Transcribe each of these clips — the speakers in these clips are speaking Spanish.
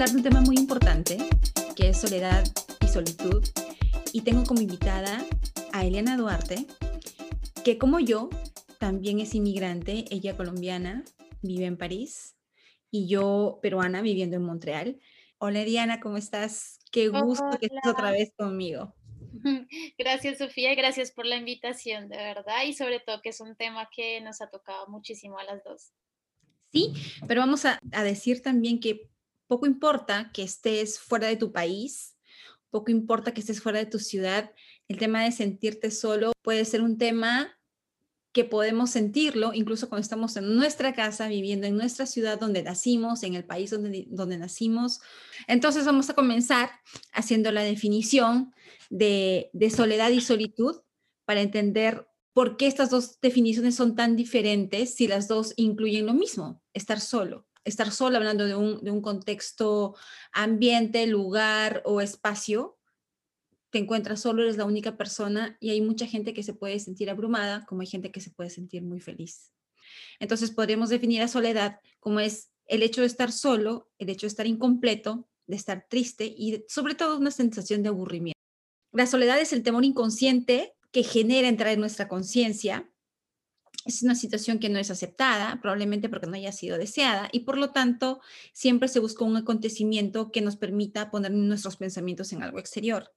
hablar de un tema muy importante, que es soledad y solitud. Y tengo como invitada a Eliana Duarte, que como yo, también es inmigrante, ella colombiana, vive en París, y yo peruana viviendo en Montreal. Hola Eliana, ¿cómo estás? Qué gusto que estés otra vez conmigo. Gracias Sofía gracias por la invitación, de verdad, y sobre todo que es un tema que nos ha tocado muchísimo a las dos. Sí, pero vamos a, a decir también que poco importa que estés fuera de tu país, poco importa que estés fuera de tu ciudad, el tema de sentirte solo puede ser un tema que podemos sentirlo incluso cuando estamos en nuestra casa, viviendo en nuestra ciudad donde nacimos, en el país donde, donde nacimos. Entonces vamos a comenzar haciendo la definición de, de soledad y solitud para entender por qué estas dos definiciones son tan diferentes si las dos incluyen lo mismo, estar solo estar sola, hablando de un, contexto ambiente, lugar o espacio, te encuentras solo, eres la única persona y hay mucha gente que se puede sentir abrumada, como hay gente que se puede sentir muy feliz. Entonces podríamos definir a soledad como es el hecho de estar solo, el hecho de estar incompleto, de estar triste y sobre todo una sensación de aburrimiento. La soledad es el temor inconsciente que genera entrar en nuestra conciencia es una situación que no es aceptada, probablemente porque no haya sido deseada, y por lo tanto siempre se busca un acontecimiento que nos permita poner nuestros pensamientos en algo exterior.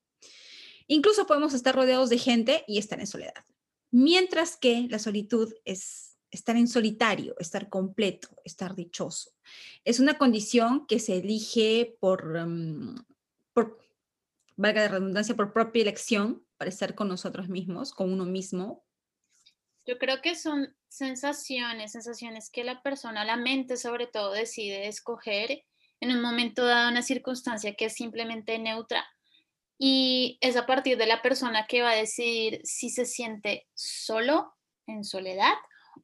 Incluso podemos estar rodeados de gente y estar en soledad. Mientras que la solitud es estar en solitario, estar completo, estar dichoso. Es una condición que se elige por, mm, por valga la redundancia, por propia elección para estar con nosotros mismos, con uno mismo, yo creo que son sensaciones, sensaciones que la persona, la mente sobre todo, decide escoger en un momento dado, una circunstancia que es simplemente neutra. Y es a partir de la persona que va a decidir si se siente solo, en soledad,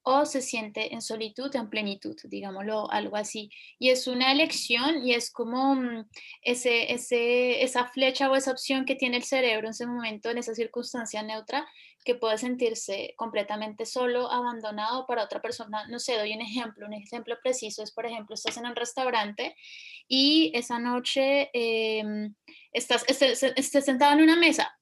o se siente en solitud, en plenitud, digámoslo, algo así. Y es una elección y es como mm, ese, ese, esa flecha o esa opción que tiene el cerebro en ese momento, en esa circunstancia neutra, que puede sentirse completamente solo, abandonado para otra persona. No sé, doy un ejemplo, un ejemplo preciso es, por ejemplo, estás en un restaurante y esa noche em, estás, estás, estás, sentado en una mesa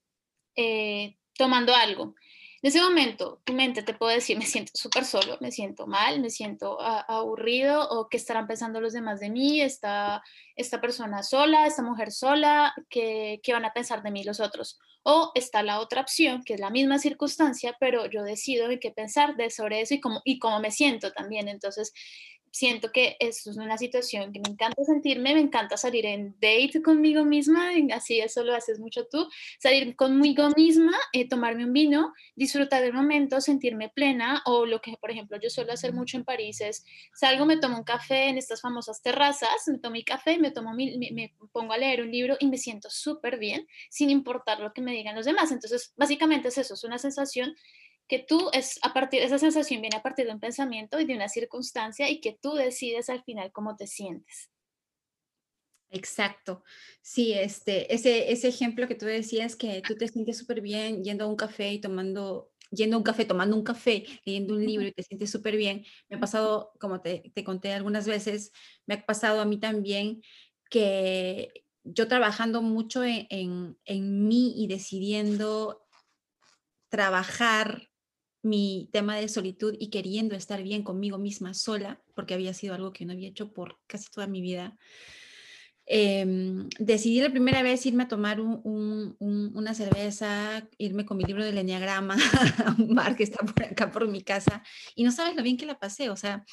eh, tomando algo en ese momento, tu mente te puede decir, me siento súper solo, me siento mal, me siento aburrido, o qué estarán pensando los demás de mí, esta, esta persona sola, esta mujer sola, ¿qué, ¿qué van a pensar de mí los otros? O está la otra opción, que es la misma circunstancia, pero yo decido de qué pensar de sobre eso y cómo, y cómo me siento también. Entonces, siento que eso es una situación que me encanta sentirme, me encanta salir en date conmigo misma, así eso lo haces mucho tú, salir conmigo misma, eh, tomarme un vino, disfrutar del momento, sentirme plena, o lo que, por ejemplo, yo suelo hacer mucho en París es, salgo, me tomo un café en estas famosas terrazas, me tomo mi café, me, tomo me, me pongo a leer un libro y me siento súper bien, sin importar lo que me digan los demás. Entonces, básicamente es eso, es una sensación que tú es a partir esa sensación viene a partir de un pensamiento y de una circunstancia y que tú decides al final cómo te sientes. Exacto. Sí, este, ese, ese ejemplo que tú decías que tú te sientes súper bien yendo a un café y tomando, yendo a un café, tomando un café, leyendo un libro y te sientes súper bien. Me ha pasado, como te, te conté algunas veces, me ha pasado a mí también que yo trabajando mucho en, en, en mí y decidiendo trabajar mi tema de solitud y queriendo estar bien conmigo misma sola, porque había sido algo que no había hecho por casi toda mi vida, em, decidí la primera vez irme a tomar una cerveza, irme con mi libro del Enneagrama a un bar que está por acá por mi casa, y no sabes lo bien que la pasé, o sea,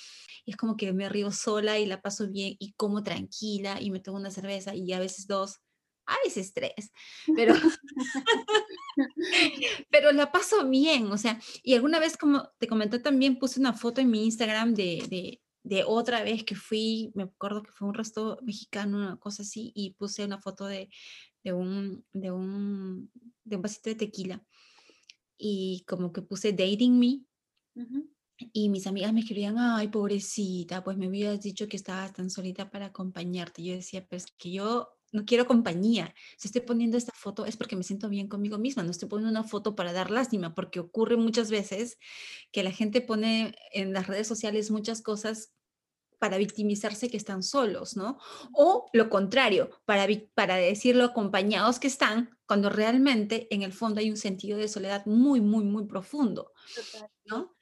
es como que me río sola y la paso bien y como tranquila y me tomo una cerveza y a veces dos a veces tres, pero, pero la paso bien, o sea, y alguna vez, como te comenté también, puse una foto en mi Instagram de, de, de otra vez que fui, me acuerdo que fue un resto mexicano, una cosa así, y puse una foto de, de, un, de, un, de un vasito de tequila, y como que puse dating me, y mis amigas me escribían, ay, pobrecita, pues me hubieras dicho que estabas tan solita para acompañarte. Yo decía, pues que yo no quiero compañía. Si estoy poniendo esta foto es porque me siento bien conmigo misma, no estoy poniendo una foto para dar lástima, porque ocurre muchas veces que la gente pone en las redes sociales muchas cosas para victimizarse que están solos, ¿no? O lo contrario, para, para decirlo acompañados que están, cuando realmente en el fondo hay un sentido de soledad muy, muy, muy profundo, ¿no?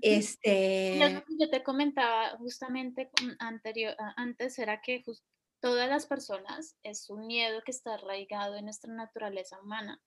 Este... Yo te comentaba justamente anterior, antes, era que todas las personas es un miedo que está arraigado en nuestra naturaleza humana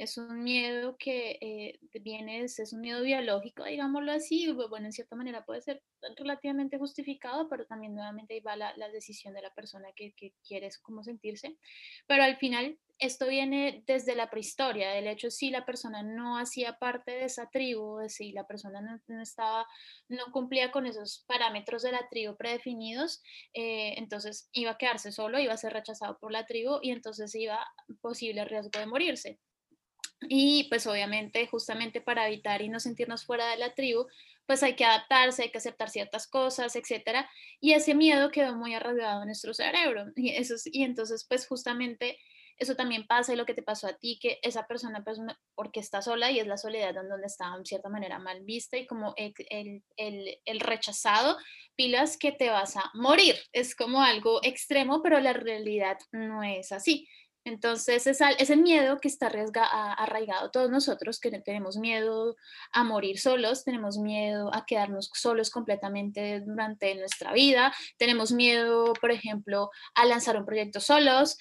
es un miedo que eh, viene, es, un miedo biológico, digámoslo así, bueno, en cierta manera puede ser relativamente justificado, pero también nuevamente ahí va la, decisión de la persona que, que quiere cómo sentirse, pero al final esto viene desde la prehistoria, del hecho si la persona no hacía parte de esa tribu, si la persona no, estaba, no cumplía con esos parámetros de la tribu predefinidos, eh, entonces iba a quedarse solo, iba a ser rechazado por la tribu y entonces iba posible riesgo de morirse. Y pues obviamente justamente para evitar y no sentirnos fuera de la tribu, pues hay que adaptarse, hay que aceptar ciertas cosas, etcétera. Y ese miedo quedó muy arraigado en nuestro cerebro. Y, eso y entonces pues justamente eso también pasa y lo que te pasó a ti, que esa persona, pues, porque está sola y es la soledad en donde está en cierta manera mal vista y como el, el, el, rechazado, pilas que te vas a morir. Es como algo extremo, pero la realidad no es así. Entonces, es ese miedo que está arraigado todos nosotros, que tenemos miedo a morir solos, tenemos miedo a quedarnos solos completamente durante nuestra vida, tenemos miedo, por ejemplo, a lanzar un proyecto solos.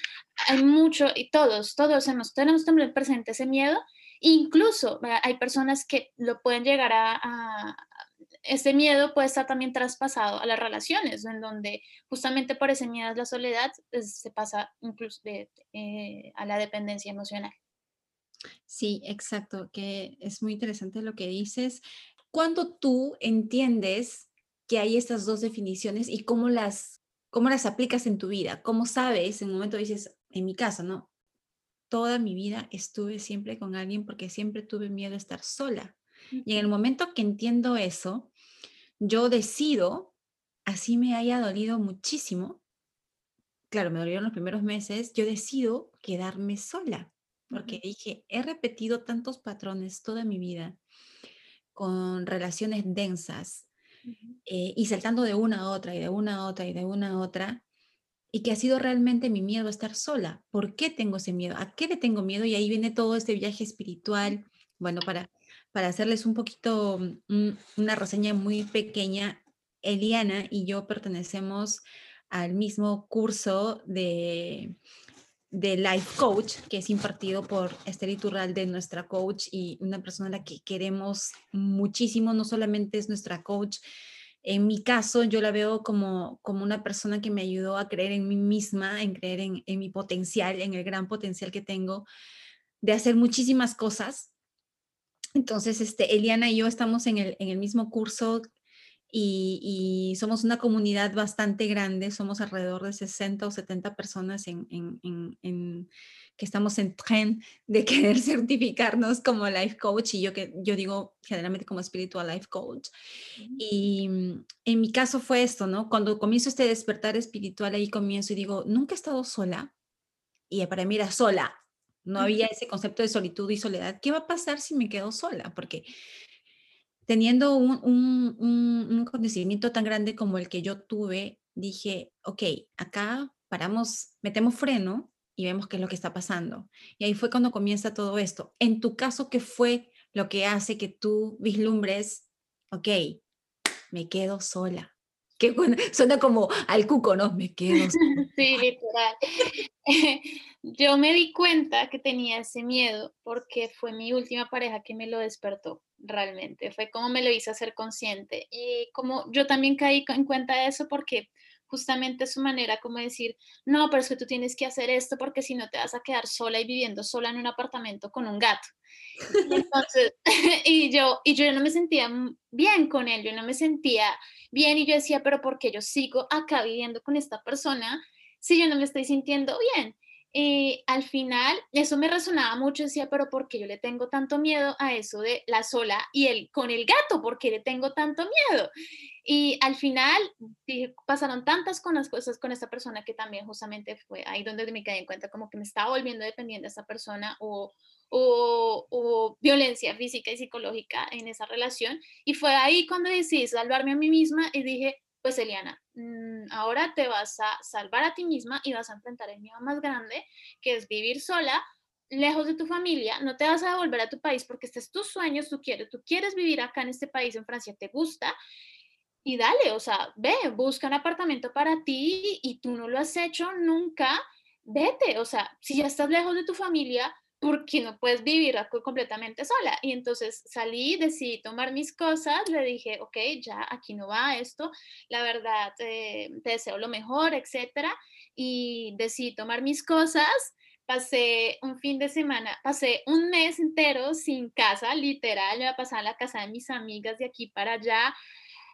Hay mucho, y todos, todos hemos, tenemos también presente ese miedo. Incluso hay personas que lo pueden llegar a, ese miedo puede estar también traspasado a las relaciones, en donde justamente por ese miedo a la soledad pues, se pasa incluso eh, a la dependencia emocional. Sí, exacto, que es muy interesante lo que dices. Cuando tú entiendes que hay estas dos definiciones y cómo las, cómo las aplicas en tu vida, cómo sabes, en un momento dices, en mi caso, ¿no? Toda mi vida estuve siempre con alguien porque siempre tuve miedo a estar sola. Y en el momento que entiendo eso, yo decido, así me haya dolido muchísimo, claro, me dolieron los primeros meses, yo decido quedarme sola, porque dije, he repetido tantos patrones toda mi vida con relaciones densas eh, y saltando de una a otra y de una a otra y de una a otra, y que ha sido realmente mi miedo estar sola. ¿Por qué tengo ese miedo? ¿A qué le tengo miedo? Y ahí viene todo este viaje espiritual, bueno, para para hacerles un poquito mm, una reseña muy pequeña, Eliana y yo pertenecemos al mismo curso de, de Life Coach, que es impartido por Esther Iturralde, nuestra coach y una persona a la que queremos muchísimo, no solamente es nuestra coach, en mi caso yo la veo como, como una persona que me ayudó a creer en mí misma, en creer en, en mi potencial, en el gran potencial que tengo de hacer muchísimas cosas entonces, este, Eliana y yo estamos en el, en el mismo curso y, somos una comunidad bastante grande, somos alrededor de 60 o 70 personas en, en, que estamos en tren de querer certificarnos como life coach y yo que yo digo generalmente como espiritual life coach. Y en mi caso fue esto, ¿no? Cuando comienzo este despertar espiritual ahí comienzo y digo, nunca he estado sola y para mí era sola, no había ese concepto de solitud y soledad. ¿Qué va a pasar si me quedo sola? Porque teniendo un, un, acontecimiento tan grande como el que yo tuve, dije, ok, acá paramos, metemos freno y vemos qué es lo que está pasando. Y ahí fue cuando comienza todo esto. En tu caso, ¿qué fue lo que hace que tú vislumbres, ok, me quedo sola? Que suena como al cuco, ¿no? Me quedo. Sí, literal. yo me di cuenta que tenía ese miedo porque fue mi última pareja que me lo despertó realmente, fue como me lo hizo hacer consciente y como yo también caí en cuenta de eso porque justamente su manera como decir, no, pero es que tú tienes que hacer esto porque si no te vas a quedar sola y viviendo sola en un apartamento con un gato. Y, yo, y yo no me sentía bien con él, yo no me sentía bien y yo decía, pero ¿por qué yo sigo acá viviendo con esta persona si yo no me estoy sintiendo bien? Y al final eso me resonaba mucho, decía, pero ¿por qué yo le tengo tanto miedo a eso de la sola y el con el gato? ¿Por qué le tengo tanto miedo? Y al final dije, pasaron tantas con las cosas con esta persona que también justamente fue ahí donde me quedé en cuenta como que me estaba volviendo dependiente de esa persona o, o, o, violencia física y psicológica en esa relación. Y fue ahí cuando decidí salvarme a mí misma y dije, pues Eliana, mm, ahora te vas a salvar a ti misma y vas a enfrentar el miedo más grande, que es vivir sola, lejos de tu familia, no te vas a volver a tu país porque este es tu sueño, tú quieres, tú quieres vivir acá en este país, en Francia, te gusta, y dale, o sea, ve, busca un apartamento para ti y tú no lo has hecho nunca, vete, o sea, si ya estás lejos de tu familia, porque no puedes vivir completamente sola. Y entonces salí, decidí tomar mis cosas, le dije, ok, ya aquí no va esto, la verdad, eh, te deseo lo mejor, etcétera. Y decidí tomar mis cosas. Pasé un fin de semana, pasé un mes entero sin casa, literal, me pasar a la casa de mis amigas de aquí para allá,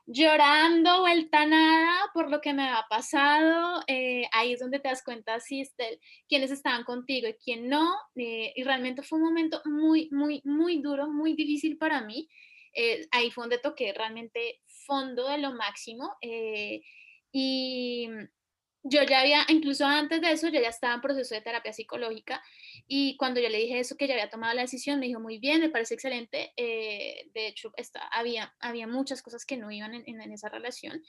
llorando vuelta nada por lo que me ha pasado. Eh, ahí es donde te das cuenta si este, quiénes estaban contigo y quién no. Eh, y realmente fue un momento muy, muy, muy duro, muy difícil para mí. Eh, ahí fue donde toqué realmente fondo de lo máximo. y yo ya había, incluso antes de eso, yo ya estaba en proceso de terapia psicológica y cuando yo le dije eso, que ya había tomado la decisión, me dijo, muy bien, me parece excelente. Eh, de hecho, había, había muchas cosas que no iban en, esa relación.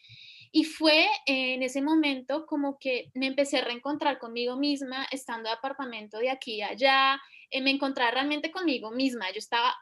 Y fue en ese momento como que me empecé a reencontrar conmigo misma, estando de apartamento de aquí a allá, eh, me encontraba realmente conmigo misma. Yo estaba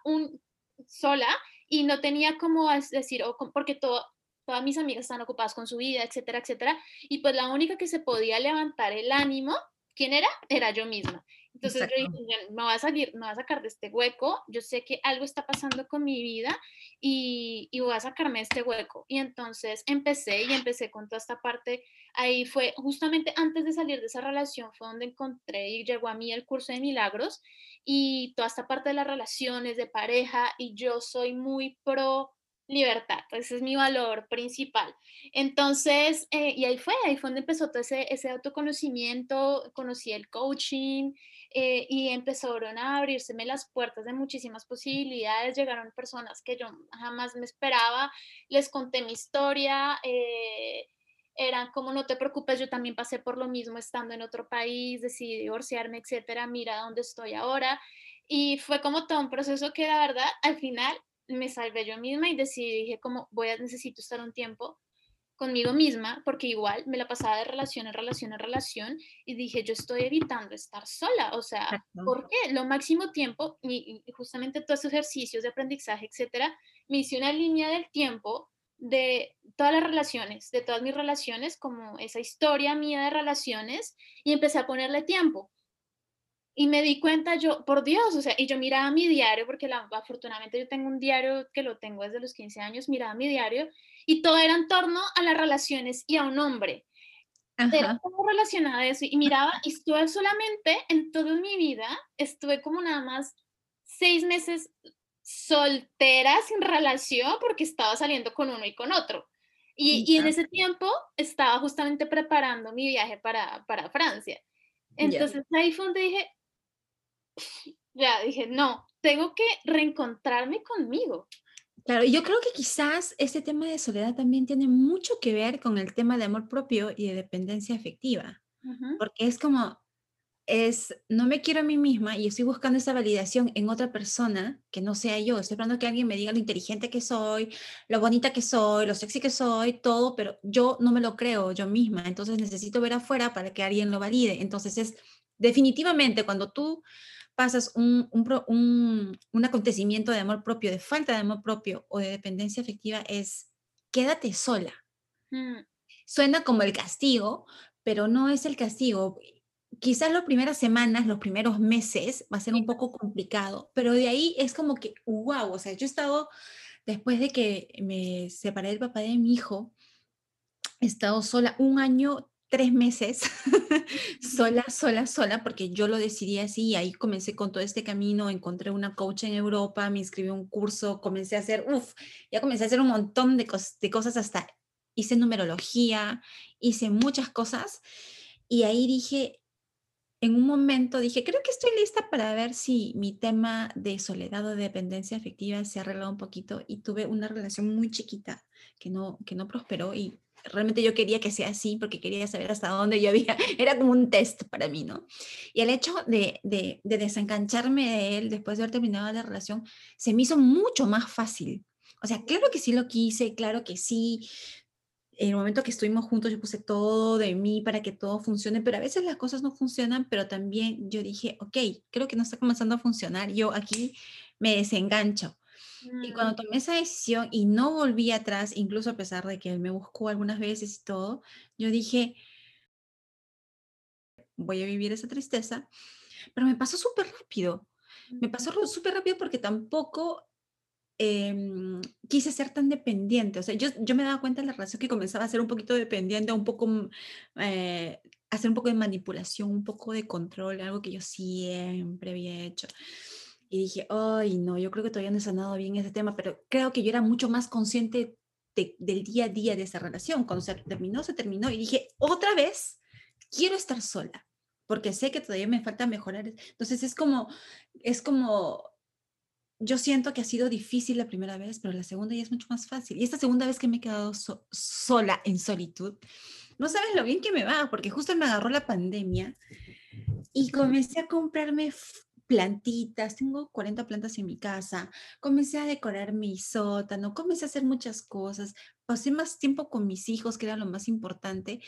sola y no tenía como decir, porque todo, todas mis amigas están ocupadas con su vida, etcétera, etcétera. Y pues la única que se podía levantar el ánimo, ¿quién era? Era yo misma. Entonces yo dije, me voy a salir, me voy a sacar de este hueco, yo sé que algo está pasando con mi vida y, y, voy a sacarme de este hueco. Y entonces empecé y empecé con toda esta parte, ahí fue justamente antes de salir de esa relación, fue donde encontré y llegó a mí el curso de milagros y toda esta parte de las relaciones, de pareja, y yo soy muy pro libertad, ese es mi valor principal. Entonces, eh, y ahí fue, ahí fue donde empezó todo ese, ese autoconocimiento, conocí el coaching eh, y empezaron a abrírseme las puertas de muchísimas posibilidades, llegaron personas que yo jamás me esperaba, les conté mi historia. Eh, eran como no te preocupes, yo también pasé por lo mismo estando en otro país, decidí divorciarme, etcétera, mira dónde estoy ahora. Y fue como todo un proceso que la verdad al final me salvé yo misma y decidí, dije como voy a necesito estar un tiempo conmigo misma, porque igual me la pasaba de relación en relación en relación y dije, yo estoy evitando estar sola, o sea, ¿por qué? Lo máximo tiempo y, justamente todos esos ejercicios de aprendizaje, etcétera, me hice una línea del tiempo de todas las relaciones, de todas mis relaciones, como esa historia mía de relaciones y empecé a ponerle tiempo. Y me di cuenta yo, por Dios, o sea, y yo miraba mi diario, porque la, afortunadamente yo tengo un diario que lo tengo desde los 15 años, miraba mi diario y todo era en torno a las relaciones y a un hombre. Era como relacionada a eso y miraba y estuve solamente en toda mi vida, estuve como nada más seis meses soltera sin relación porque estaba saliendo con uno y con otro. Y, y en ese tiempo estaba justamente preparando mi viaje para, para Francia. Entonces ahí fue donde dije, ya dije, no, tengo que reencontrarme conmigo. Claro, yo creo que quizás este tema de soledad también tiene mucho que ver con el tema de amor propio y de dependencia afectiva, porque es como, es, no me quiero a mí misma y estoy buscando esa validación en otra persona que no sea yo, estoy esperando que alguien me diga lo inteligente que soy, lo bonita que soy, lo sexy que soy, todo, pero yo no me lo creo yo misma, entonces necesito ver afuera para que alguien lo valide, entonces es definitivamente cuando tú pasas un, un, acontecimiento de amor propio, de falta de amor propio o de dependencia afectiva, es quédate sola. Mm. Suena como el castigo, pero no es el castigo. Quizás las primeras semanas, los primeros meses va a ser un poco complicado, pero de ahí es como que, wow, o sea, yo he estado, después de que me separé del papá de mi hijo, he estado sola un año tres meses sola, sola, sola, porque yo lo decidí así y ahí comencé con todo este camino, encontré una coach en Europa, me inscribí a un curso, comencé a hacer, uff, ya comencé a hacer un montón de, de cosas, hasta hice numerología, hice muchas cosas y ahí dije, en un momento dije, creo que estoy lista para ver si mi tema de soledad o de dependencia afectiva se arreglado un poquito y tuve una relación muy chiquita que no, que no prosperó y realmente yo quería que sea así porque quería saber hasta dónde yo había, era como un test para mí, ¿no? Y el hecho de, de, de desengancharme de él después de haber terminado la relación se me hizo mucho más fácil. O sea, claro que sí lo quise, claro que sí, en el momento que estuvimos juntos, yo puse todo de mí para que todo funcione, pero a veces las cosas no funcionan, pero también yo dije, ok, creo que no está comenzando a funcionar, yo aquí me desengancho. Y cuando Mm, tomé esa decisión y no volví atrás, incluso a pesar de que él me buscó algunas veces y todo, yo dije, voy a vivir esa tristeza, pero me pasó súper rápido. Me pasó súper rápido porque tampoco em, quise ser tan dependiente. O sea, yo, yo me daba cuenta en la relación que comenzaba a ser un poquito dependiente, un poco, mm, eh, hacer un poco de manipulación, un poco de control, algo que yo siempre había hecho. Y dije, ay, no, yo creo que todavía no he sanado bien ese tema, pero creo que yo era mucho más consciente de- del día a día de esa relación. Cuando se terminó, se terminó y dije, otra vez, quiero estar sola, porque sé que todavía me falta mejorar. Entonces es como, es como yo siento que ha sido difícil la primera vez, pero la segunda ya es mucho más fácil. Y esta segunda vez que me he quedado so- sola en solitud, no sabes lo bien que me va, porque justo me agarró la pandemia y comencé a comprarme plantitas, tengo 40 plantas en mi casa, comencé a decorar mi sótano, comencé a hacer muchas cosas, pasé más tiempo con mis hijos, que era lo más importante.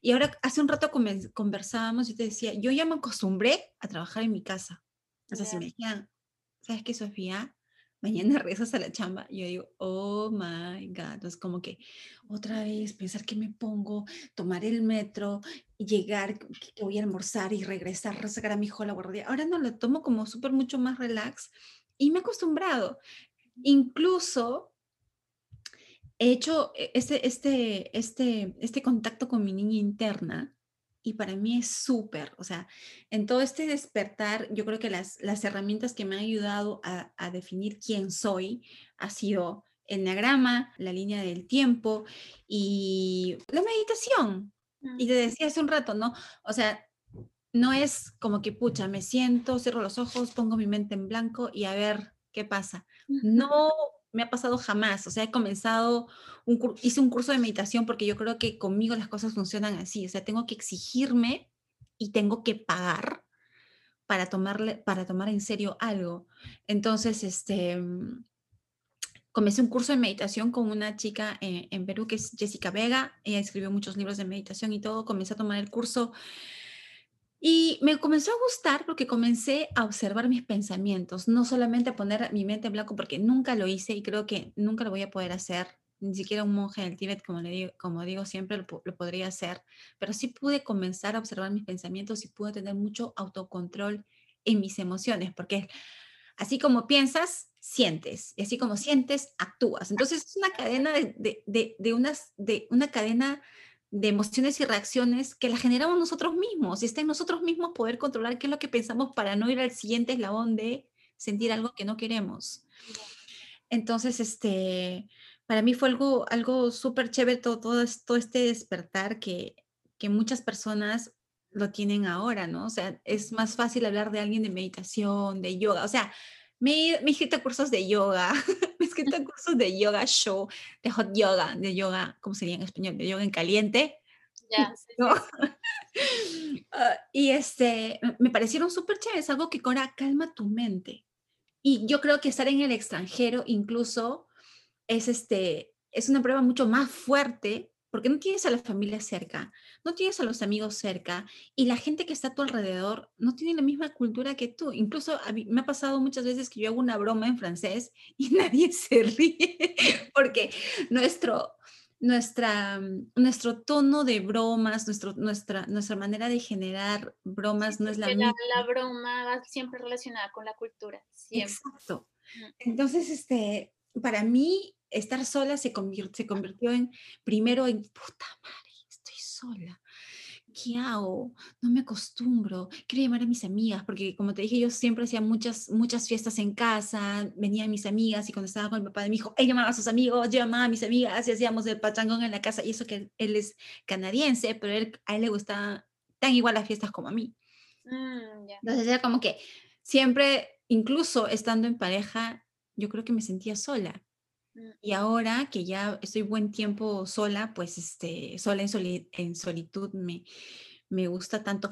Y ahora, hace un rato conversábamos y te decía, yo ya me acostumbré a trabajar en mi casa. O sea, si me decían, ¿sabes qué, Sofía? Mañana regresas a la chamba. Yo digo, oh my God. Entonces, como que otra vez pensar que me pongo, tomar el metro, y llegar, que voy a almorzar y regresar, sacar a mi hijo a la guardia. Ahora no lo tomo como súper mucho más relax y me he acostumbrado. Incluso he hecho e- este, este, este, este contacto con mi niña interna y para mí es súper, o sea, en todo este despertar, yo creo que las, las herramientas que me han ayudado a, a definir quién soy ha sido el enneagrama, la línea del tiempo y la meditación. Y te Ujú, decía hace un rato, ¿no? O sea, no es como que, pucha, me siento, cierro los ojos, pongo mi mente en blanco y a ver qué pasa. No me ha pasado jamás. O sea, he comenzado, un, hice un curso de meditación porque yo creo que conmigo las cosas funcionan así. O sea, tengo que exigirme y tengo que pagar para tomarle, para tomar en serio algo. Entonces, este, mm, comencé un curso de meditación con una chica en, en Perú que es Jessica Vega. Ella escribió muchos libros de meditación y todo. Comencé a tomar el curso y me comenzó a gustar porque comencé a observar mis pensamientos, no solamente a poner mi mente en blanco, porque nunca lo hice y creo que nunca lo voy a poder hacer. Ni siquiera un monje del Tíbet, como, le digo, como digo siempre, lo, lo podría hacer. Pero sí pude comenzar a observar mis pensamientos y pude tener mucho autocontrol en mis emociones, porque así como piensas, sientes. Y así como sientes, actúas. Entonces es una cadena de, de, de, de unas, de una cadena de emociones y reacciones que las generamos nosotros mismos y está en nosotros mismos poder controlar qué es lo que pensamos para no ir al siguiente eslabón de sentir algo que no queremos. Entonces, este, para mí fue algo, algo súper chévere todo, todo, todo este despertar que, que muchas personas lo tienen ahora, ¿no? O sea, es más fácil hablar de alguien de meditación, de yoga, o sea, me, he- me inscrito a cursos de yoga, me he inscrito a cursos de yoga show, de hot yoga, de yoga, ¿cómo sería en español? De yoga en caliente, Ya, sí, ¿no? sí. Ah, y este, me me parecieron súper chéveres, algo que ahora calma tu mente. Y yo creo que estar en el extranjero incluso es, este, es una prueba mucho más fuerte porque no tienes a la familia cerca, no tienes a los amigos cerca y la gente que está a tu alrededor no tiene la misma cultura que tú. Incluso a mí me ha pasado muchas veces que yo hago una broma en francés y nadie se ríe porque nuestro, nuestra, nuestro tono de bromas, nuestro, nuestra, nuestra manera de generar Sí, bromas no es la misma. la broma va siempre relacionada con la cultura, siempre. Exacto. Entonces, este, para mí, estar sola se se convirtió en, primero en, puta madre, estoy sola. ¿Qué hago? No me acostumbro. Quiero llamar a mis amigas, porque como te dije, yo siempre hacía muchas, muchas fiestas en casa, venían mis amigas y cuando estaba con el papá de mi hijo, él llamaba a sus amigos, yo llamaba a mis amigas y hacíamos el pachangón en la casa. Y eso que él, es canadiense, pero él, a él le gusta tan igual las fiestas como a mí. mm, ya. Entonces era como que siempre, incluso estando en pareja, yo creo que me sentía sola. mm, Y ahora que ya estoy buen tiempo sola, pues este, sola en, soli- en solitud me, me gusta tanto.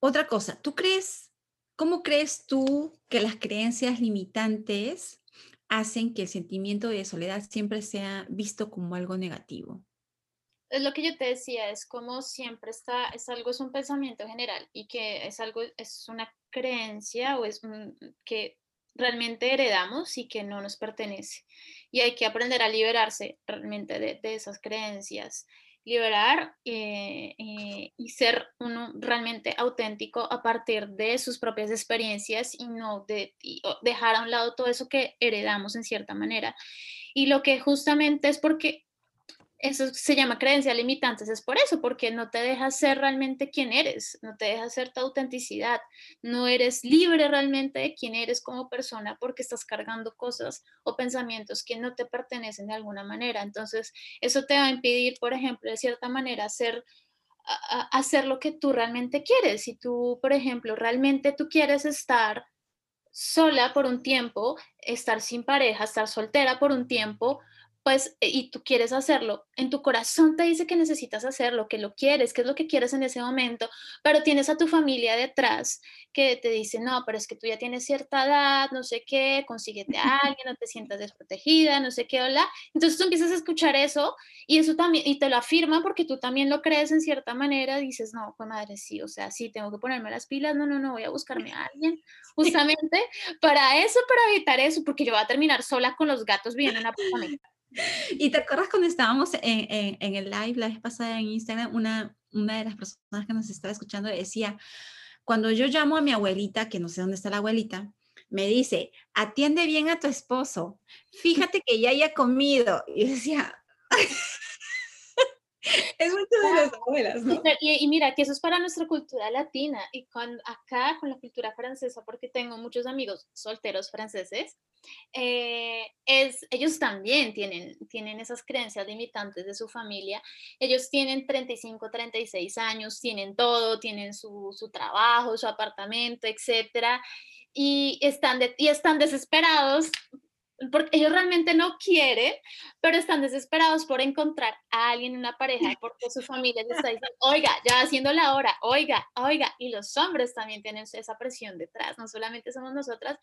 Otra cosa, ¿tú crees, cómo crees tú que las creencias limitantes hacen que el sentimiento de soledad siempre sea visto como algo negativo. Es lo que yo te decía, es como siempre está, es algo, es un pensamiento general y que es algo, es una creencia o es que realmente heredamos y que no nos pertenece. Y hay que aprender a liberarse realmente de, esas creencias liberar eh, eh, y ser uno realmente auténtico a partir de sus propias experiencias y no de dejar a un lado todo eso que heredamos en cierta manera. Y lo que justamente es porque eso se llama creencias limitantes, es por eso, porque no te dejas ser realmente quien eres, no te dejas ser tu autenticidad, no eres libre realmente de quién eres como persona porque estás cargando cosas o pensamientos que no te pertenecen de alguna manera. Entonces, eso te va a impedir, por ejemplo, de cierta manera, hacer hacer lo que tú realmente quieres. Si tú, por ejemplo, realmente tú quieres estar sola por un tiempo, estar sin pareja, estar soltera por un tiempo, pues, eh, y tú quieres hacerlo, en tu corazón te dice que necesitas hacerlo, que lo quieres, que es lo que quieres en ese momento, pero tienes a tu familia detrás que te dice, no, pero es que tú ya tienes cierta edad, no sé qué, consíguete a alguien, no te sientas desprotegida, no sé qué, hola. Entonces tú empiezas a escuchar eso y eso también, y te lo afirma porque tú también lo crees en cierta manera, dices, no, pues madre, sí, o sea, sí, tengo que ponerme las pilas, no, no, no, voy a buscarme a alguien, justamente para eso, para evitar eso, porque yo voy a terminar sola con los gatos viviendo en apartamento. Y te acuerdas cuando estábamos en, el live la vez pasada en Instagram, una, una de las personas que nos estaba escuchando decía, cuando yo llamo a mi abuelita, que no sé dónde está la abuelita, me dice, atiende bien a tu esposo, fíjate que ya haya comido. Y decía, es mucho de las abuelas, ¿no? Y, mira, que eso es para nuestra cultura latina y con, acá con la cultura francesa, porque tengo muchos amigos solteros franceses, eh, es, ellos también tienen, tienen esas creencias limitantes de su familia. Ellos tienen 35, 36 años, tienen todo, tienen su, su trabajo, su apartamento, etcétera. Y están, de, y están desesperados porque ellos realmente no quieren, pero están desesperados por encontrar a alguien, una pareja, porque su familia les está diciendo, oiga, ya haciendo la hora, oiga, oiga, y los hombres también tienen esa presión detrás, no solamente somos nosotras.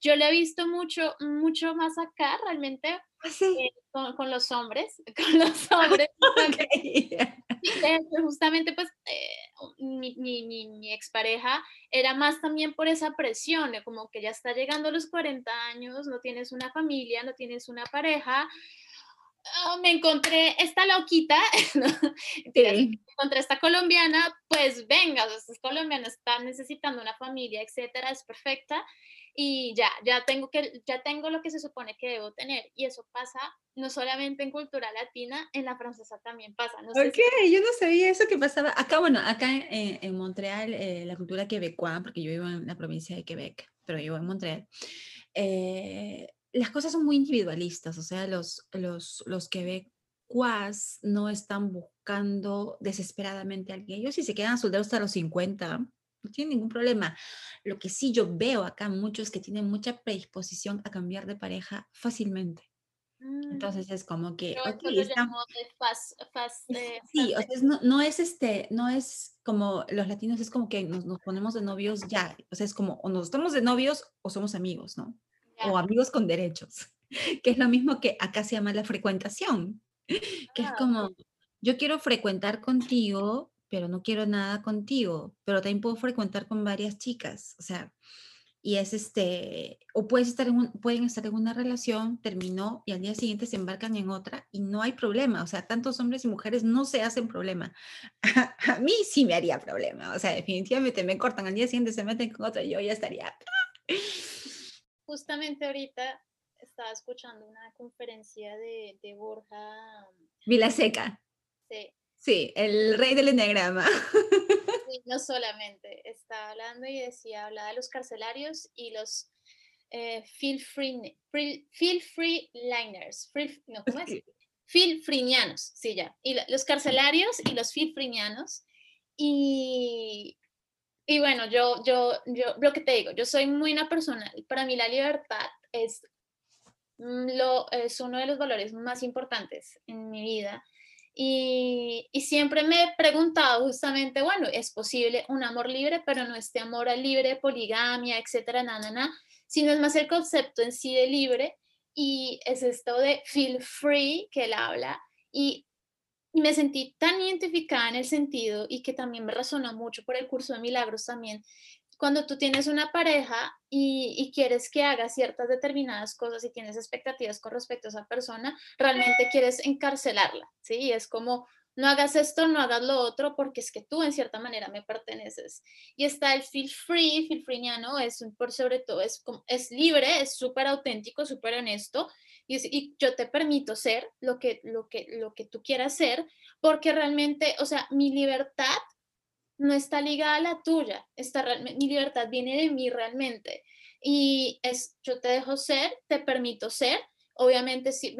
Yo lo he visto mucho, mucho más acá, realmente, ¿Ah, ¿Sí? Eh, con, los hombres, con los hombres. justamente, pues, eh, mi, mi, mi, mi, expareja era más también por esa presión, de como que ya está llegando a los 40 años, no tienes una familia, no tienes una pareja, Ah, me encontré esta loquita, encontré esta colombiana, pues venga, esta colombiana está necesitando una familia, etcétera, es perfecta y ya, ya tengo, que, ya tengo lo que se supone que debo tener y eso pasa no solamente en cultura latina, en la francesa también pasa. No sé yo no sabía eso que pasaba. Acá, bueno, acá en, Montreal, eh, la cultura quebecoa, porque yo vivo en la provincia de Quebec, pero vivo en Montreal, eh, las cosas son muy individualistas, o sea, los, los, los quebecuas no están buscando desesperadamente a alguien. Ellos si se quedan solteros hasta los 50, no tienen ningún problema. Lo que sí yo veo acá muchos que tienen mucha predisposición a cambiar de pareja fácilmente. Mm. Entonces es como que... sí, o sea, no, no, es este, no es como los latinos, es como que nos, nos, ponemos de novios ya, o sea, es como o nos estamos de novios o somos amigos, ¿no? o amigos con derechos, que es lo mismo que acá se llama la frecuentación, que es ah, como, yo quiero frecuentar contigo, pero no quiero nada contigo, pero también puedo frecuentar con varias chicas, o sea, y es este, o puedes estar en pueden estar en una relación, terminó y al día siguiente se embarcan en otra y no hay problema, o sea, tantos hombres y mujeres no se hacen problema. A, mí sí me haría problema, o sea, definitivamente me cortan al día siguiente, se meten con otra y yo ya estaría justamente ahorita estaba escuchando una conferencia de, de Borja. Vilaseca. Sí. Sí, el rey del enegrama. Sí, no solamente, estaba hablando y decía, hablaba de los carcelarios y los eh, feel, free, feel free liners. no, ¿cómo es? Feel freenianos, sí, ya. Y los carcelarios y los feel freenianos. Y y bueno, yo, yo, yo, lo que te digo, yo soy muy una persona, para mí la libertad es, mm, lo, es uno de los valores más importantes en mi vida. Y, y, siempre me he preguntado justamente, bueno, es posible un amor libre, pero no este amor libre, poligamia, etcétera, na, na, na, sino es más el concepto en sí de libre y es esto de feel free que él habla y me sentí tan identificada en el sentido y que también me resonó mucho por el curso de milagros también. Cuando tú tienes una pareja y, y, quieres que haga ciertas determinadas cosas y tienes expectativas con respecto a esa persona, realmente quieres encarcelarla, ¿sí? Es como, no hagas esto, no hagas lo otro, porque es que tú en cierta manera me perteneces. Y está el feel free, feel freeiano, es por sobre todo, es, es libre, es súper auténtico, súper honesto, y, y, yo te permito ser lo que, lo, que, lo que tú quieras ser, porque realmente, o sea, mi libertad no está ligada a la tuya, está, mi libertad viene de mí realmente. Y es, yo te dejo ser, te permito ser, obviamente si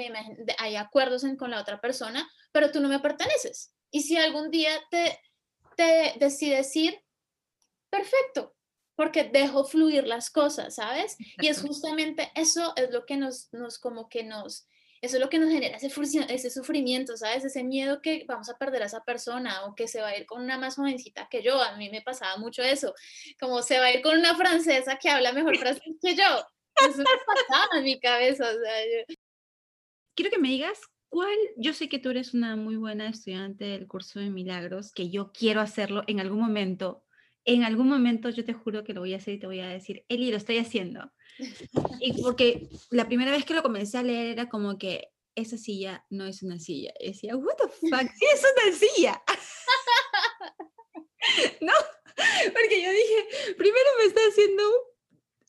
hay acuerdos con la otra persona, pero tú no me perteneces. Y si algún día te, te decides ir, perfecto, porque dejo fluir las cosas, ¿sabes? Y es justamente eso es lo que nos, nos como que nos, eso es lo que nos genera ese, sufrimiento, ¿sabes? Ese miedo que vamos a perder a esa persona o que se va a ir con una más jovencita que yo. A mí me pasaba mucho eso, como se va a ir con una francesa que habla mejor francés que yo. Eso me pasaba en mi cabeza. Quiero que me digas cuál, yo sé que tú eres una muy buena estudiante del curso de milagros, que yo quiero hacerlo en algún momento. En algún momento yo te juro que lo voy a hacer y te voy a decir, Eli, lo estoy haciendo. Y porque la primera vez que lo comencé a leer era como que esa silla no es una silla. Y decía, what the fuck, sí es una silla. no, porque yo dije, primero me está haciendo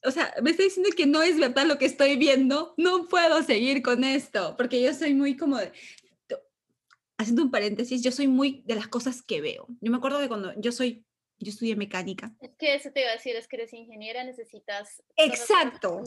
o sea, me está diciendo que no es verdad lo que estoy viendo, no puedo seguir con esto, porque yo soy muy como, haciendo un paréntesis, yo soy muy de las cosas que veo. Yo me acuerdo de cuando yo soy yo estudié mecánica. Es que eso te iba a decir, es que eres ingeniera, necesitas... Exacto,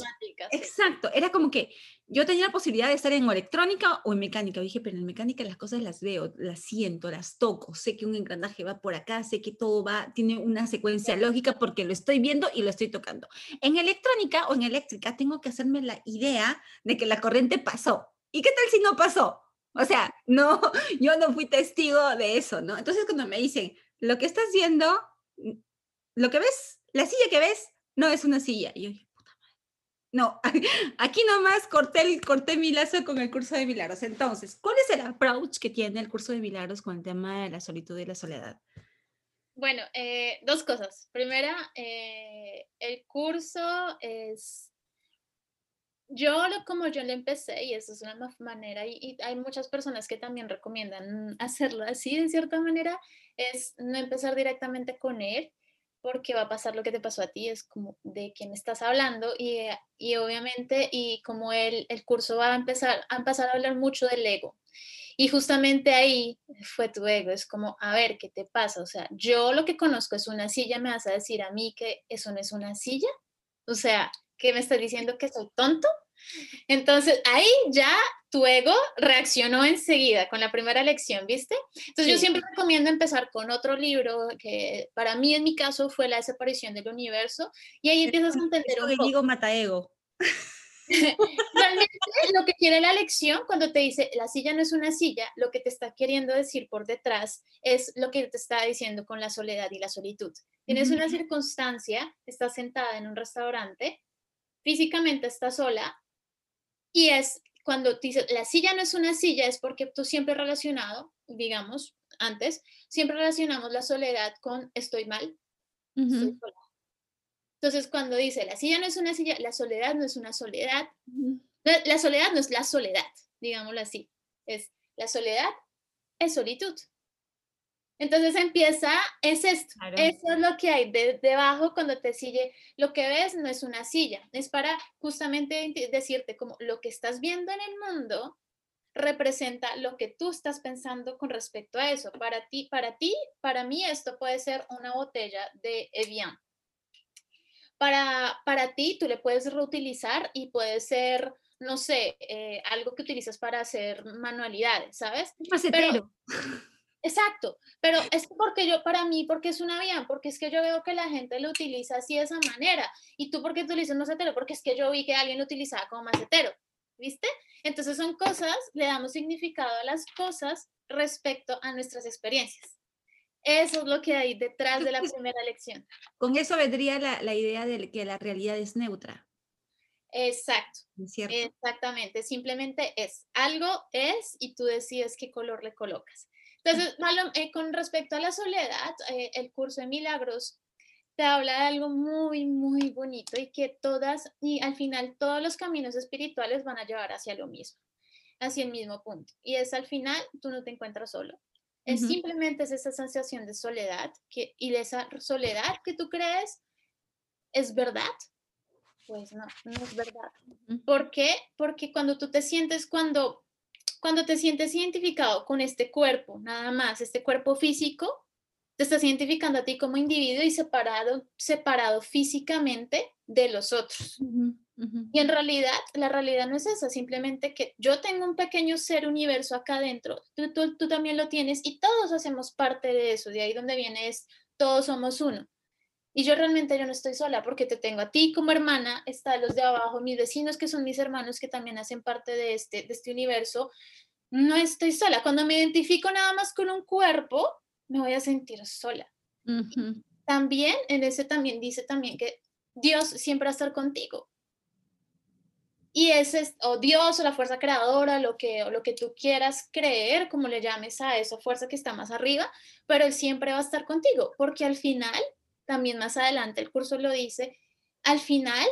exacto. Era como que yo tenía la posibilidad de estar en electrónica o en mecánica. dije, pero en mecánica las cosas las veo, las siento, las toco. Sé que un engranaje va por acá, sé que todo va, tiene una secuencia lógica porque lo estoy viendo y lo estoy tocando. En electrónica o en eléctrica tengo que hacerme la idea de que la corriente pasó. ¿Y qué tal si no pasó? O sea, no, yo no fui testigo de eso, ¿no? Entonces cuando me dicen, lo que estás viendo lo que ves, la silla que ves, no es una silla. Y yo dije, puta madre. No, aquí nomás corté, corté mi lazo con el curso de milagros. Entonces, ¿cuál es el approach que tiene el curso de milagros con el tema de la solitud y la soledad? Bueno, eh, dos cosas. Primera, eh, el curso es yo lo, como yo le empecé, y eso es una manera, y, hay muchas personas que también recomiendan hacerlo así de cierta manera, es no empezar directamente con él, porque va a pasar lo que te pasó a ti, es como de quién estás hablando, y, y obviamente, y como el, el curso va a empezar, a empezar a hablar mucho del ego. Y justamente ahí fue tu ego, es como, a ver, ¿qué te pasa? O sea, yo lo que conozco es una silla, me vas a decir a mí que eso no es una silla. O sea, ¿qué me estás diciendo que soy tonto? Entonces ahí ya tu ego reaccionó enseguida con la primera lección, ¿viste? Entonces yo siempre recomiendo empezar con otro libro que para mí en mi caso fue La desaparición del universo y ahí empiezas a entender un poco. mata ego. Realmente lo que quiere la lección cuando te dice la silla no es una silla, lo que te está queriendo decir por detrás es lo que te está diciendo con la soledad y la solitud. Tienes una circunstancia, estás sentada en un restaurante, físicamente estás sola y es cuando dices, la silla no es una silla, es porque tú siempre relacionado, digamos, antes, siempre relacionamos la soledad con estoy mal. Entonces, cuando dice, la silla no es una silla, la soledad no es una soledad. La soledad no es la soledad, digámoslo así. Es la soledad es solitud. Entonces empieza, es esto, eso es lo que hay debajo cuando te sigue. Lo que ves no es una silla, es para justamente decirte como lo que estás viendo en el mundo representa lo que tú estás pensando con respecto a eso. Para ti, para ti, para mí esto puede ser una botella de Evian. Para, para ti, tú le puedes reutilizar y puede ser, no sé, eh, algo que utilizas para hacer manualidades, ¿sabes? Pero, Exacto, pero es porque yo, para mí, porque es una vía, porque es que yo veo que la gente lo utiliza así de esa manera. Y tú, porque tú dices macetero? Porque es que yo vi que alguien lo utilizaba como macetero, ¿viste? Entonces son cosas, le damos significado a las cosas respecto a nuestras experiencias. Eso es lo que hay detrás de la primera lección. Con eso vendría la, la idea de que la realidad es neutra. Exacto. Exactamente. Simplemente es. Algo es y tú decides qué color le colocas. Entonces, eh, con respecto a la soledad, eh, el curso de milagros te habla de algo muy, muy bonito y que todas, y al final todos los caminos espirituales van a llevar hacia lo mismo, hacia el mismo punto. Y es al final, tú no te encuentras solo. Es simplemente es esa sensación de soledad que, y de esa soledad que tú crees es verdad. Pues no, no es verdad. ¿Por qué? Porque cuando tú te sientes, cuando, cuando te sientes identificado con este cuerpo, nada más, este cuerpo físico, te estás identificando a ti como individuo y separado, separado físicamente de los otros. Y en realidad, la realidad no es esa, simplemente que yo tengo un pequeño ser universo acá adentro, tú, tú, tú también lo tienes y todos hacemos parte de eso, de ahí donde viene es, todos somos uno. Y yo realmente yo no estoy sola porque te tengo a ti como hermana, está los de abajo, mis vecinos que son mis hermanos que también hacen parte de este, de este universo. No estoy sola. Cuando me identifico nada más con un cuerpo, me voy a sentir sola. También, en ese también dice también que Dios siempre va a estar contigo. Y ese es, o Dios o la fuerza creadora, lo que, o lo que tú quieras creer, como le llames a esa fuerza que está más arriba, pero Él siempre va a estar contigo, porque al final, también más adelante el curso lo dice, al final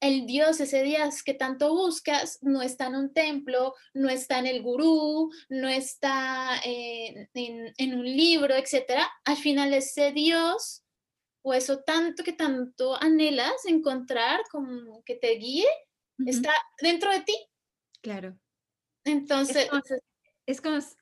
el Dios, ese Dios que tanto buscas, no está en un templo, no está en el gurú, no está en, un libro, etc. Al final ese Dios, o eso tanto que tanto anhelas encontrar, como que te guíe, está dentro de ti. Claro. Entonces, es como, como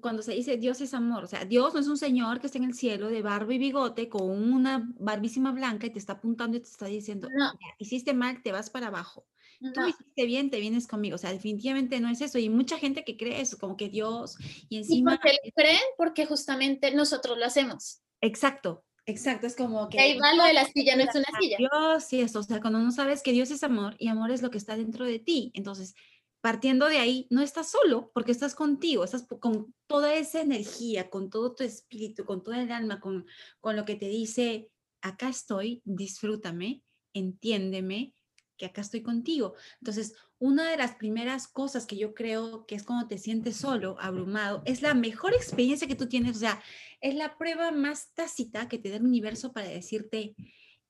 cuando se dice Dios es amor, o sea, Dios no es un señor que está en el cielo de barba y bigote con una barbísima blanca y te está apuntando y te está diciendo, no. hiciste mal, te vas para abajo. Tú hiciste bien, te vienes conmigo. O sea, definitivamente no es eso. Y mucha gente que cree eso, como que Dios y encima... ¿Y por qué creen? Porque justamente nosotros lo hacemos. Exacto, Exacto, es como que... Ahí va lo de la silla, no es una silla. Dios, sí, eso, o sea, cuando no sabes que Dios es amor y amor es lo que está dentro de ti, entonces partiendo de ahí, no estás solo porque estás contigo, estás con toda esa energía, con todo tu espíritu, con toda el alma, con, con lo que te dice, acá estoy, disfrútame, entiéndeme, que acá estoy contigo. Entonces, una de las primeras cosas que yo creo que es cuando te sientes solo, abrumado, es la mejor experiencia que tú tienes, o sea, es la prueba más tácita que te da el universo para decirte,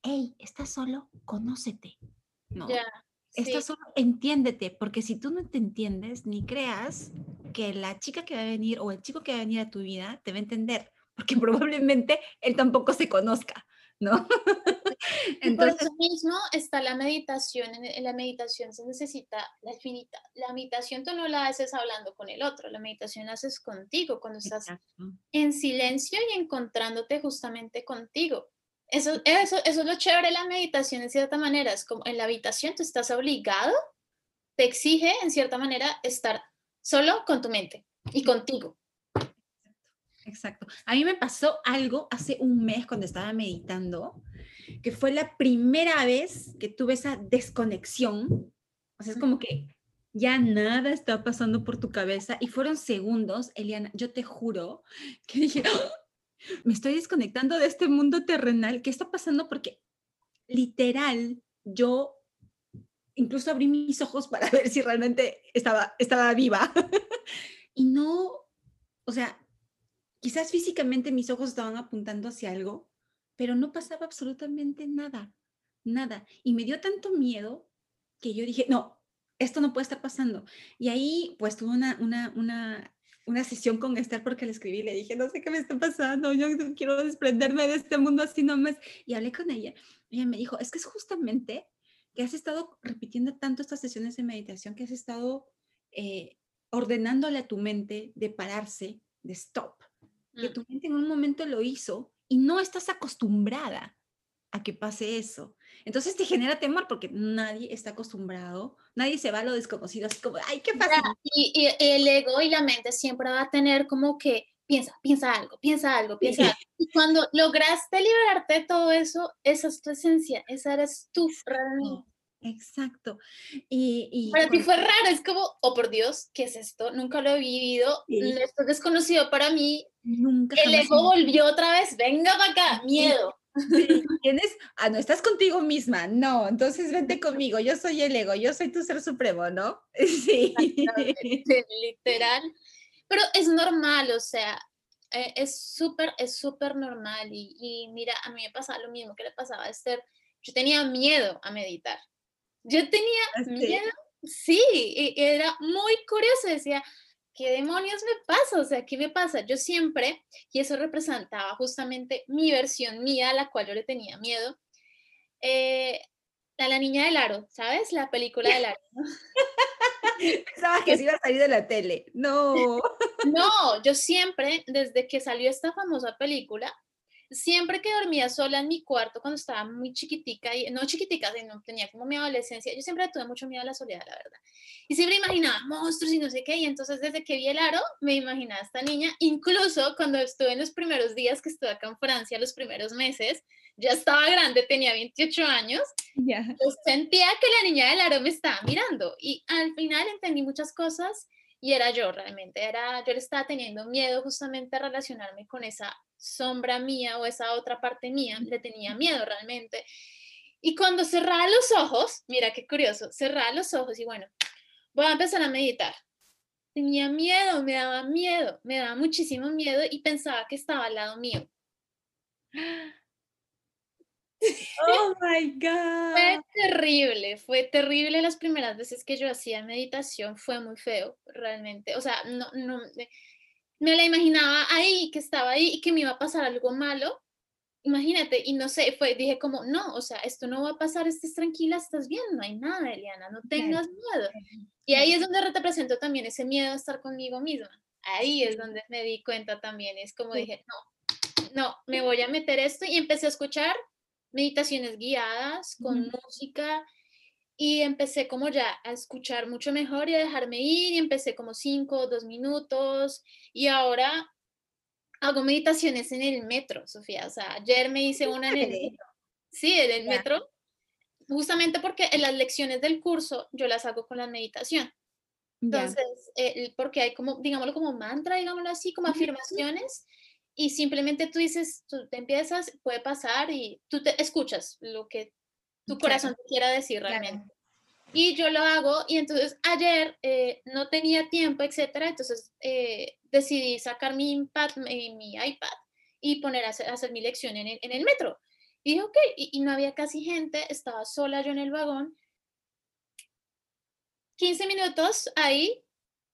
hey, estás solo, conócete. ¿no? Esto solo entiéndete, porque si tú no te entiendes, ni creas que la chica que va a venir o el chico que va a venir a tu vida te va a entender, porque probablemente él tampoco se conozca, ¿no? Entonces, por eso mismo está la meditación, en la meditación se necesita la infinita, la meditación tú no la haces hablando con el otro, la meditación la haces contigo, cuando estás en silencio y encontrándote justamente contigo. Eso, eso, eso es lo chévere de la meditación en cierta manera. Es como en la habitación tú estás obligado, te exige en cierta manera estar solo con tu mente y contigo. Exacto. A mí me pasó algo hace un mes cuando estaba meditando, que fue la primera vez que tuve esa desconexión. O sea, es como que ya nada está pasando por tu cabeza y fueron segundos, Eliana, yo te juro que dije, me estoy desconectando de este mundo terrenal. ¿Qué está pasando? Porque literal, yo incluso abrí mis ojos para ver si realmente estaba, estaba viva. y no, o sea, quizás físicamente mis ojos estaban apuntando hacia algo, pero no pasaba absolutamente nada, nada. Y me dio tanto miedo que yo dije, no, esto no puede estar pasando. Y ahí pues tuve una, una, una una sesión con Esther porque le escribí, le dije, no sé qué me está pasando, yo quiero desprenderme de este mundo así nomás. Y hablé con ella. Y ella me dijo, es que es justamente que has estado repitiendo tanto estas sesiones de meditación, que has estado eh, ordenándole a tu mente de pararse, de stop, que mm. tu mente en un momento lo hizo y no estás acostumbrada a que pase eso. Entonces te genera temor porque nadie está acostumbrado, nadie se va a lo desconocido, así como, ay, ¿qué pasa? Y, el ego y la mente siempre va a tener como que, piensa, piensa algo, piensa algo, piensa algo. Y cuando lograste liberarte de todo eso, esa es tu esencia, esa eres tú realmente. Exacto. Y, para ti fue raro, es como, oh por Dios, ¿qué es esto? Nunca lo he vivido, esto es desconocido para mí. Nunca. El ego volvió otra vez, venga para acá, miedo. Tienes, ah, no, estás contigo misma, no, entonces vente conmigo, yo soy el ego, yo soy tu ser supremo, ¿no? Sí. Literal. Pero es normal, o sea, eh, es súper, es súper normal. Y, y, mira, a mí me pasaba lo mismo que le pasaba a Esther. Yo tenía miedo a meditar. Yo tenía ¿Ah, miedo, sí, y era muy curioso, decía, ¿qué demonios me pasa? O sea, ¿qué me pasa? Yo siempre, y eso representaba justamente mi versión mía, a la cual yo le tenía miedo, eh, a la niña del aro, ¿sabes? La película del aro. Pensaba que se iba a salir de la tele. No. No, yo siempre, desde que salió esta famosa película, siempre que dormía sola en mi cuarto cuando estaba muy chiquitica, y, no chiquitica, sino tenía como mi adolescencia, yo siempre tuve mucho miedo a la soledad, la verdad. Y siempre imaginaba monstruos y no sé qué, y entonces desde que vi el aro, me imaginaba a esta niña, incluso cuando estuve en los primeros días que estuve acá en Francia, los primeros meses, ya estaba grande, tenía 28 años, yeah. yo sentía que la niña del aro me estaba mirando, y al final entendí muchas cosas, y era yo realmente, era, yo le estaba teniendo miedo justamente a relacionarme con esa sombra mía o esa otra parte mía, le tenía miedo realmente. Y cuando cerraba los ojos, mira qué curioso, cerraba los ojos y bueno, voy a empezar a meditar. Tenía miedo, me daba miedo, me daba muchísimo miedo y pensaba que estaba al lado mío. Oh my God. Fue terrible, fue terrible las primeras veces que yo hacía meditación, fue muy feo, realmente. O sea, no, no, me la imaginaba ahí, que estaba ahí y que me iba a pasar algo malo. Imagínate, y no sé, fue, dije como, no, o sea, esto no va a pasar, estés tranquila, estás bien, no hay nada, Eliana, no tengas miedo. Y ahí es donde represento también ese miedo a estar conmigo misma. Ahí es donde me di cuenta también, es como dije, no, no, me voy a meter esto y empecé a escuchar meditaciones guiadas con música y empecé como ya a escuchar mucho mejor y a dejarme ir y empecé como cinco dos minutos y ahora hago meditaciones en el metro, Sofía. O sea, ayer me hice una en el metro. Sí, en el metro, justamente porque en las lecciones del curso yo las hago con la meditación. Entonces, eh, porque hay como, digámoslo como mantra, digámoslo así, como afirmaciones, y simplemente tú dices, tú te empiezas, puede pasar y tú te escuchas lo que tu corazón te quiera decir realmente. Y yo lo hago y entonces ayer eh, no tenía tiempo, etcétera, entonces eh, decidí sacar mi, iPad, mi, iPad y poner a hacer, mi lección en el, en el, metro. Y dije, ok, y, y, no había casi gente, estaba sola yo en el vagón. 15 minutos ahí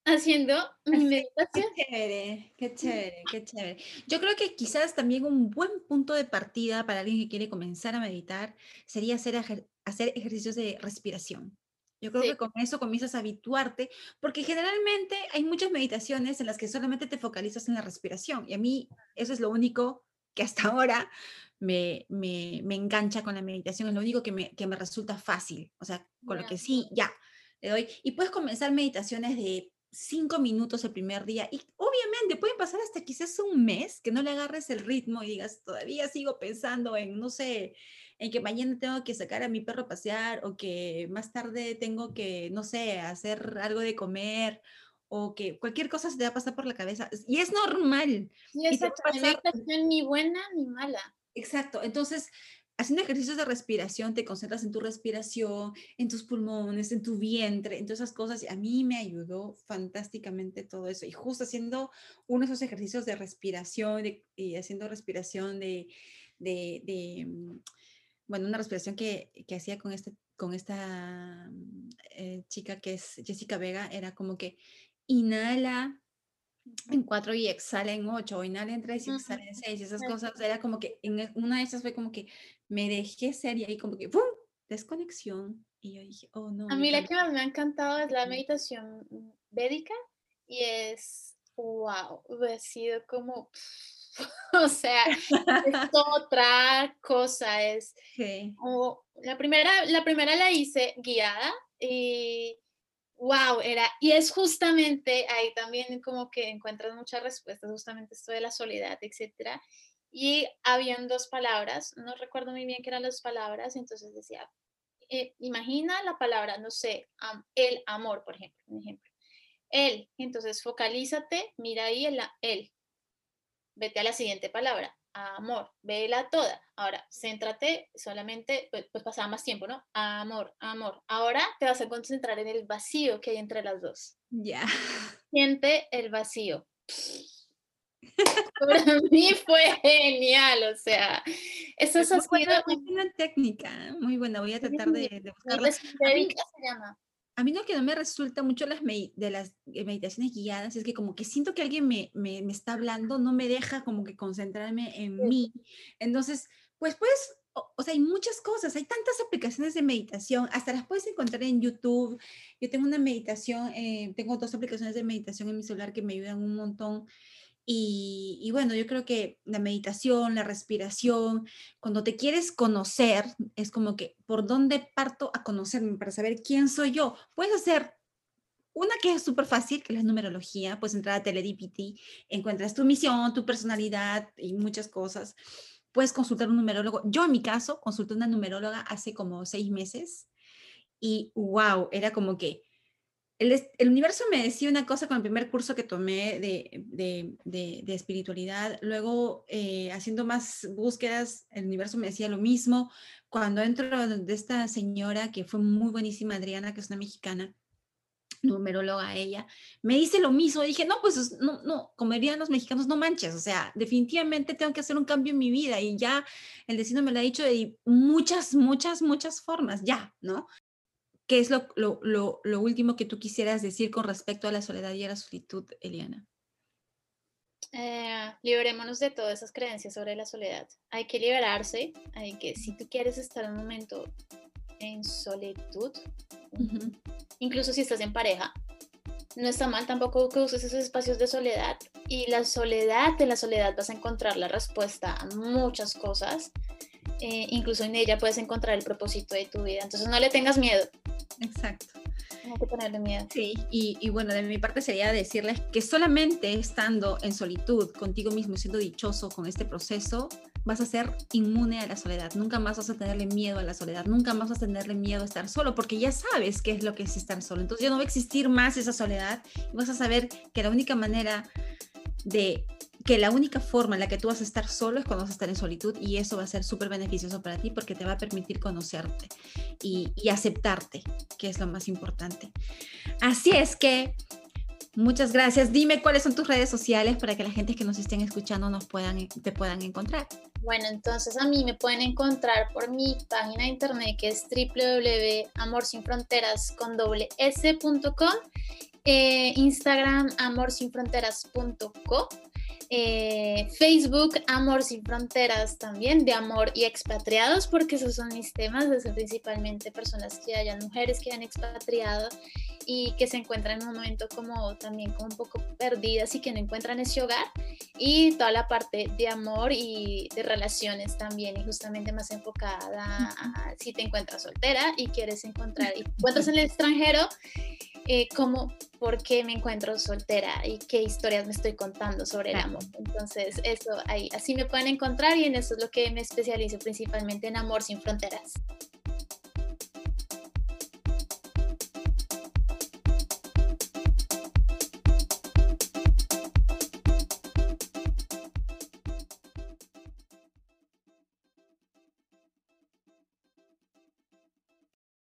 haciendo mi meditación. Qué chévere, qué chévere, qué chévere. Yo creo que quizás también un buen punto de partida para alguien que quiere comenzar a meditar sería hacer, hacer ejercicios de respiración. Yo creo que con eso comienzas a habituarte, porque generalmente hay muchas meditaciones en las que solamente te focalizas en la respiración, y a mí eso es lo único que hasta ahora me, me, me engancha con la meditación, es lo único que me, que me resulta fácil, o sea, con lo que sí, ya, le doy. Y puedes comenzar meditaciones de cinco minutos el primer día y obviamente pueden pasar hasta quizás un mes que no le agarres el ritmo y digas, todavía sigo pensando en, no sé, en que mañana tengo que sacar a mi perro a pasear o que más tarde tengo que, no sé, hacer algo de comer o que cualquier cosa se te va a pasar por la cabeza. Y es normal. Y, es ni buena ni mala. Exacto. Entonces, haciendo ejercicios de respiración, te concentras en tu respiración, en tus pulmones, en tu vientre, en todas esas cosas. Y a mí me ayudó fantásticamente todo eso. Y justo haciendo uno de esos ejercicios de respiración y haciendo respiración de, mm, bueno, una respiración que, que, hacía con, este, con esta mm, eh, chica que es Jessica Vega, era como que inhala en cuatro y exhala en ocho, o inhala en tres y exhala en seis, esas cosas, era como que en e, una de esas fue como que me dejé ser y ahí como que ¡pum! desconexión y yo dije, oh no. A mí la que más me ha encantado es la meditación védica y es, wow, ha sido como, o sea, es otra cosa, es como, la primera, la primera la hice guiada y wow, era, y es justamente ahí también como que encuentras muchas respuestas, justamente esto de la soledad, etcétera. Y habían dos palabras, no recuerdo muy bien qué eran las palabras, entonces decía, eh, imagina la palabra, no sé, el amor, por ejemplo, un ejemplo. Él, entonces focalízate, mira ahí el, él. vete a la siguiente palabra, amor, vela toda. Ahora, céntrate solamente, pues, pues, pasaba más tiempo, ¿no? Amor, amor. Ahora te vas a concentrar en el vacío que hay entre las dos. Ya. Siente el vacío. Para mí fue genial, o sea, eso es muy buena, técnica, ¿eh? muy buena, voy a tratar de, de buscarla. se llama. A mí lo que no me resulta mucho las de las eh, meditaciones guiadas es que como que siento que alguien me, me, me está hablando, no me deja como que concentrarme en mí. Entonces, pues pues, o, sea, hay muchas cosas, hay tantas aplicaciones de meditación, hasta las puedes encontrar en YouTube. Yo tengo una meditación, eh, tengo dos aplicaciones de meditación en mi celular que me ayudan un montón. Y, bueno, yo creo que la meditación, la respiración, cuando te quieres conocer, es como que, ¿por dónde parto a conocerme para saber quién soy yo? Puedes hacer una que es súper fácil, que es la numerología, puedes entrar a TeleDPT, encuentras tu misión, tu personalidad y muchas cosas. Puedes consultar un numerólogo. Yo en mi caso consulté una numeróloga hace como seis meses y wow, era como que el, universo me decía una cosa con el primer curso que tomé de, espiritualidad, luego eh, haciendo más búsquedas, el universo me decía lo mismo. Cuando entro de esta señora, que fue muy buenísima, Adriana, que es una mexicana, numeróloga ella, me dice lo mismo. Dije, no, pues no, no, como dirían los mexicanos, no manches, o sea, definitivamente tengo que hacer un cambio en mi vida y ya el destino me lo ha dicho de muchas, muchas, muchas formas, ya, ¿no? ¿Qué es lo, lo, último que tú quisieras decir con respecto a la soledad y a la solitud, Eliana? Eh, liberémonos de todas esas creencias sobre la soledad. Hay que liberarse, hay que, si tú quieres estar un momento en solitud, incluso si estás en pareja, no está mal tampoco que uses esos espacios de soledad. Y la soledad, en la soledad vas a encontrar la respuesta a muchas cosas. Eh, incluso en ella puedes encontrar el propósito de tu vida. Entonces no le tengas miedo. Exacto. Tengo que ponerle miedo. Sí, y, y, bueno, de mi parte sería decirles que solamente estando en solitud contigo mismo, siendo dichoso con este proceso, vas a ser inmune a la soledad. Nunca más vas a tenerle miedo a la soledad. Nunca más vas a tenerle miedo a estar solo, porque ya sabes qué es lo que es estar solo. Entonces ya no va a existir más esa soledad y vas a saber que la única manera de que la única forma en la que tú vas a estar solo es cuando vas a estar en solitud y eso va a ser súper beneficioso para ti porque te va a permitir conocerte y, aceptarte, que es lo más importante. Así es que muchas gracias. Dime cuáles son tus redes sociales para que la gente que nos estén escuchando nos puedan, te puedan encontrar. Bueno, entonces a mí me pueden encontrar por mi página de internet que es www.amorsinfronteras con doble s.com, eh, Instagram amorsinfronteras.co eh, Facebook Amor Sin Fronteras también, de amor y expatriados, porque esos son mis temas, desde principalmente personas que hayan mujeres que hayan expatriado y que se encuentran en un momento como también como un poco perdidas y que no encuentran ese hogar y toda la parte de amor y de relaciones también y justamente más enfocada a, si te encuentras soltera y quieres encontrar y encuentras en el extranjero eh, como por qué me encuentro soltera y qué historias me estoy contando sobre el amor. Entonces, eso ahí, así me pueden encontrar y en eso es lo que me especializo principalmente en amor sin fronteras.